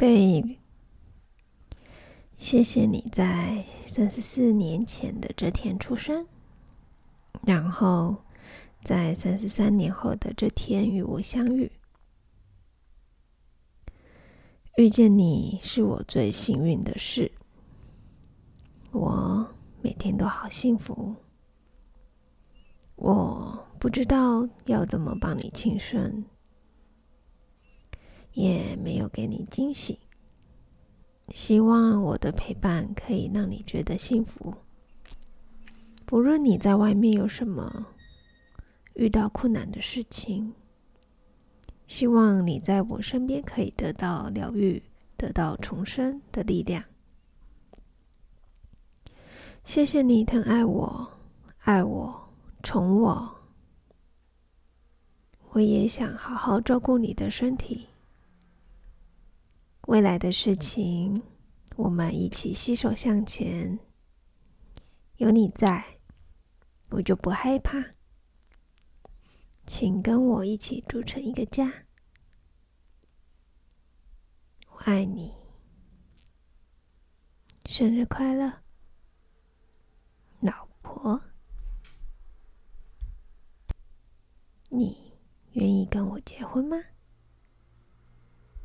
Babe，谢谢你在三十四年前的这天出生，然后在三十三年后的这天与我相遇。遇见你是我最幸运的事，我每天都好幸福。我不知道要怎么帮你庆生。也没有给你惊喜。希望我的陪伴可以让你觉得幸福。不论你在外面有什么遇到困难的事情，希望你在我身边可以得到疗愈，得到重生的力量。谢谢你疼爱我，爱我，宠我。我也想好好照顾你的身体。未来的事情，我们一起携手向前。有你在，我就不害怕。请跟我一起组成一个家。我爱你，生日快乐，老婆。你愿意跟我结婚吗？